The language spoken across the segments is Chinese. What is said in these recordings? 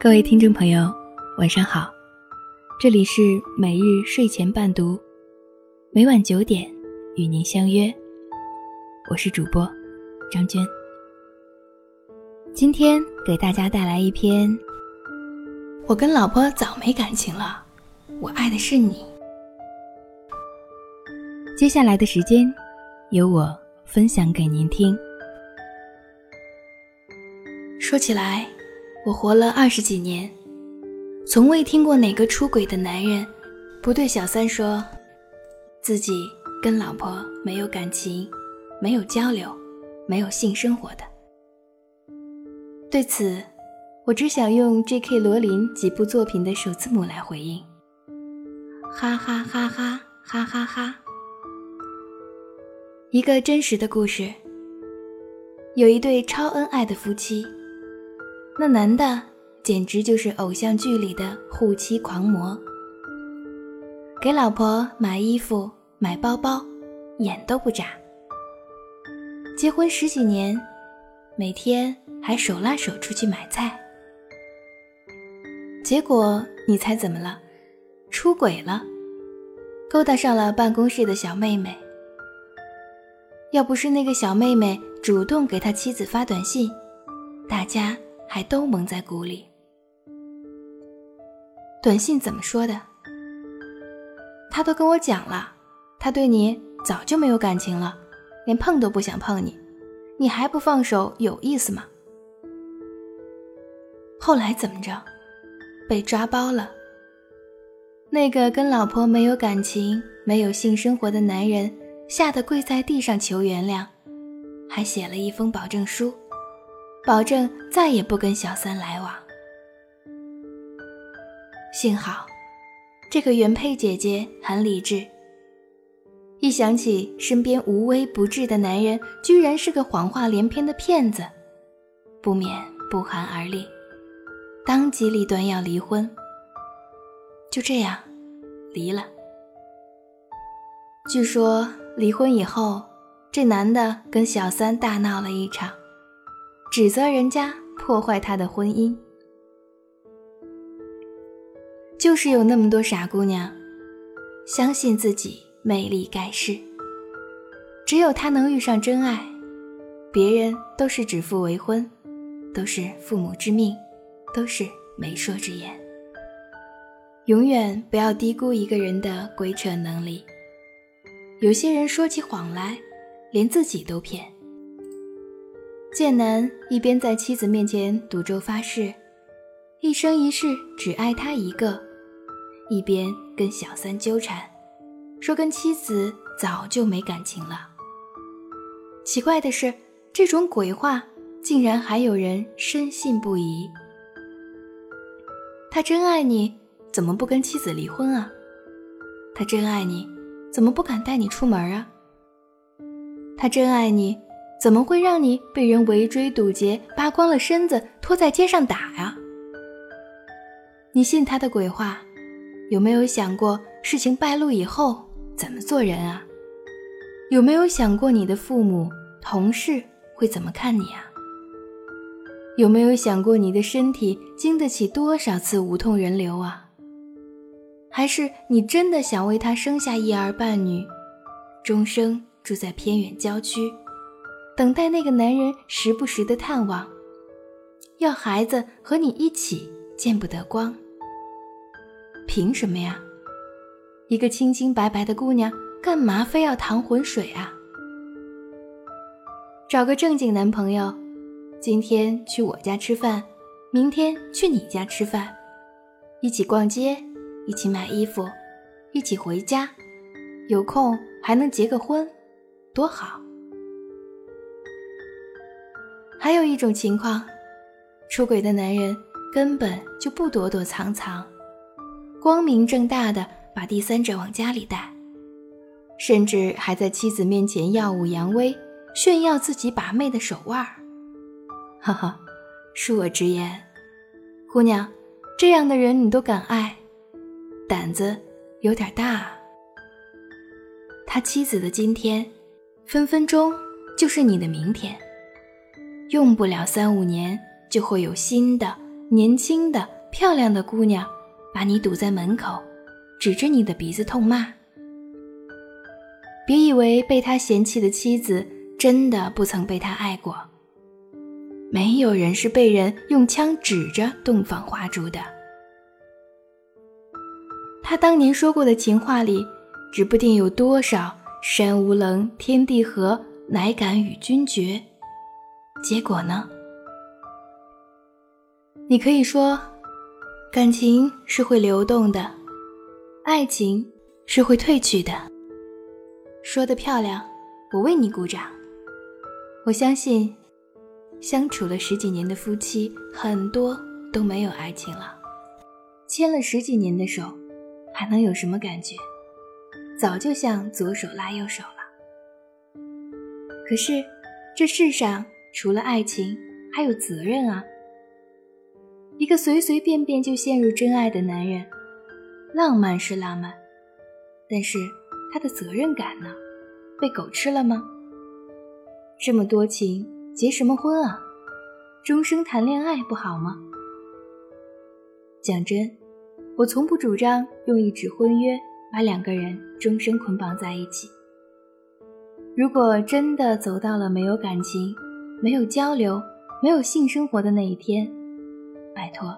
各位听众朋友，晚上好，这里是每日睡前伴读，每晚九点与您相约，我是主播张娟。今天给大家带来一篇：我跟老婆早没感情了，我爱的是你。接下来的时间，由我分享给您听。说起来。我活了二十几年，从未听过哪个出轨的男人不对小三说自己跟老婆没有感情、没有交流、没有性生活的。对此，我只想用 J.K. 罗琳几部作品的首字母来回应：哈哈哈哈哈哈哈。一个真实的故事，有一对超恩爱的夫妻。那男的简直就是偶像剧里的护妻狂魔，给老婆买衣服、买包包，眼都不眨。结婚十几年，每天还手拉手出去买菜。结果你猜怎么了？出轨了，勾搭上了办公室的小妹妹。要不是那个小妹妹主动给他妻子发短信，大家。还都蒙在鼓里。短信怎么说的？他都跟我讲了，他对你早就没有感情了，连碰都不想碰你，你还不放手，有意思吗？后来怎么着？被抓包了。那个跟老婆没有感情、没有性生活的男人，吓得跪在地上求原谅，还写了一封保证书。保证再也不跟小三来往。幸好，这个原配姐姐很理智。一想起身边无微不至的男人居然是个谎话连篇的骗子，不免不寒而栗，当机立断要离婚。就这样，离了。据说离婚以后，这男的跟小三大闹了一场。指责人家破坏他的婚姻，就是有那么多傻姑娘，相信自己魅力盖世，只有她能遇上真爱，别人都是指腹为婚，都是父母之命，都是媒妁之言。永远不要低估一个人的鬼扯能力，有些人说起谎来，连自己都骗。贱男一边在妻子面前赌咒发誓，一生一世只爱她一个，一边跟小三纠缠，说跟妻子早就没感情了。奇怪的是，这种鬼话竟然还有人深信不疑。他真爱你，怎么不跟妻子离婚啊？他真爱你，怎么不敢带你出门啊？他真爱你。怎么会让你被人围追堵截、扒光了身子拖在街上打呀？你信他的鬼话，有没有想过事情败露以后怎么做人啊？有没有想过你的父母、同事会怎么看你啊？有没有想过你的身体经得起多少次无痛人流啊？还是你真的想为他生下一儿半女，终生住在偏远郊区？等待那个男人时不时的探望，要孩子和你一起见不得光。凭什么呀？一个清清白白的姑娘，干嘛非要淌浑水啊？找个正经男朋友，今天去我家吃饭，明天去你家吃饭，一起逛街，一起买衣服，一起回家，有空还能结个婚，多好。还有一种情况，出轨的男人根本就不躲躲藏藏，光明正大的把第三者往家里带，甚至还在妻子面前耀武扬威，炫耀自己把妹的手腕儿。哈哈，恕我直言，姑娘，这样的人你都敢爱，胆子有点大。他妻子的今天，分分钟就是你的明天。用不了三五年，就会有新的年轻的、漂亮的姑娘，把你堵在门口，指着你的鼻子痛骂。别以为被他嫌弃的妻子真的不曾被他爱过。没有人是被人用枪指着洞房花烛的。他当年说过的情话里，指不定有多少“山无棱，天地合，乃敢与君绝”。结果呢？你可以说，感情是会流动的，爱情是会褪去的。说的漂亮，我为你鼓掌。我相信。相处了十几年的夫妻，很多都没有爱情了。牵了十几年的手，还能有什么感觉？早就像左手拉右手了。可是，这世上除了爱情，还有责任啊。一个随随便便就陷入真爱的男人，浪漫是浪漫，但是他的责任感呢？被狗吃了吗？这么多情。结什么婚啊？终生谈恋爱不好吗？讲真，我从不主张用一纸婚约把两个人终身捆绑在一起。如果真的走到了没有感情、没有交流、没有性生活的那一天，拜托，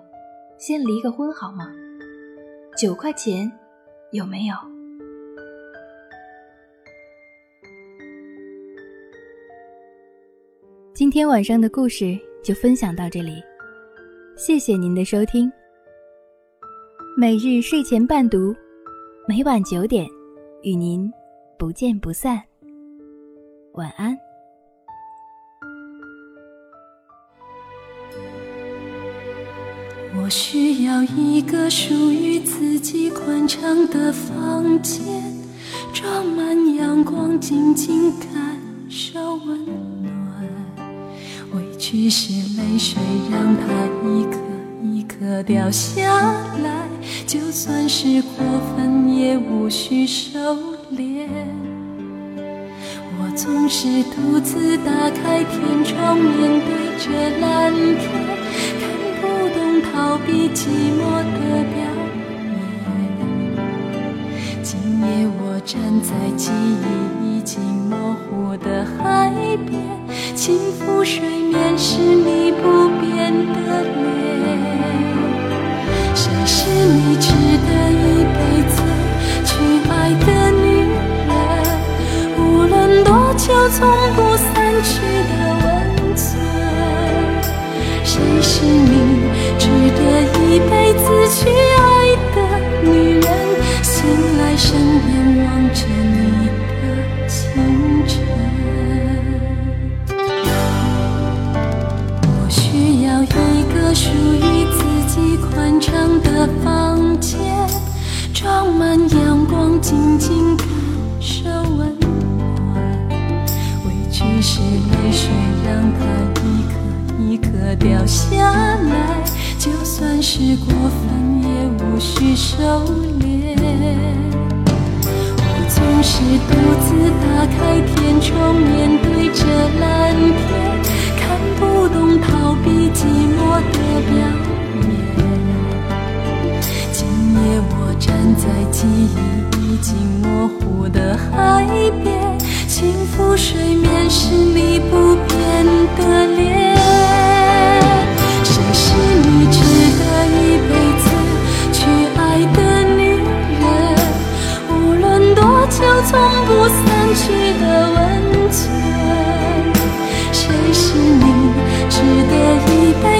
先离个婚好吗？九块钱，有没有？今天晚上的故事就分享到这里，谢谢您的收听。每日睡前伴读，每晚九点与您不见不散。晚安。需要一个属于自己宽敞的房间，装满阳光，静静感受温暖。委屈是泪水让它一颗一颗掉下来，就算是过分也无需收敛。我总是独自打开天窗，面对着蓝天，逃避寂寞的表演。今夜我站在记忆已经模糊的海边。轻抚水面是你不变的脸，谁是你值得一辈子去爱的女人？无论多久，从不散去的温存。谁是你值得一辈子去爱的女人？醒来身边望着你的清晨。我需要一个属于自己宽敞的房间，装满阳光，静静感受温暖。委屈是泪水，让它一颗一颗掉下来，就算是过分，也无需收敛。我总是独自打开天窗，面对着蓝天。看不懂逃避寂寞的表演。今夜我站在记忆已经模糊的海边，轻抚水面是你不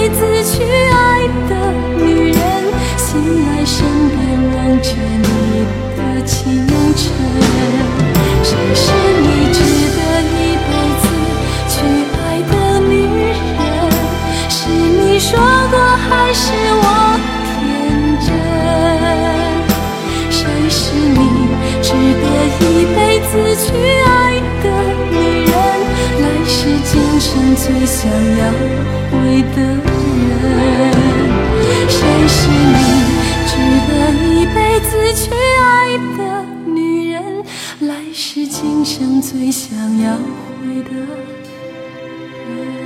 辈子去爱的女人？醒来身边望着你的清晨。谁是你值得一辈子去爱的女人？是你说过还是我天真？谁是你值得一辈子去爱生最想要回的人，谁是你值得一辈子去爱的女人？来世今生最想要回的人。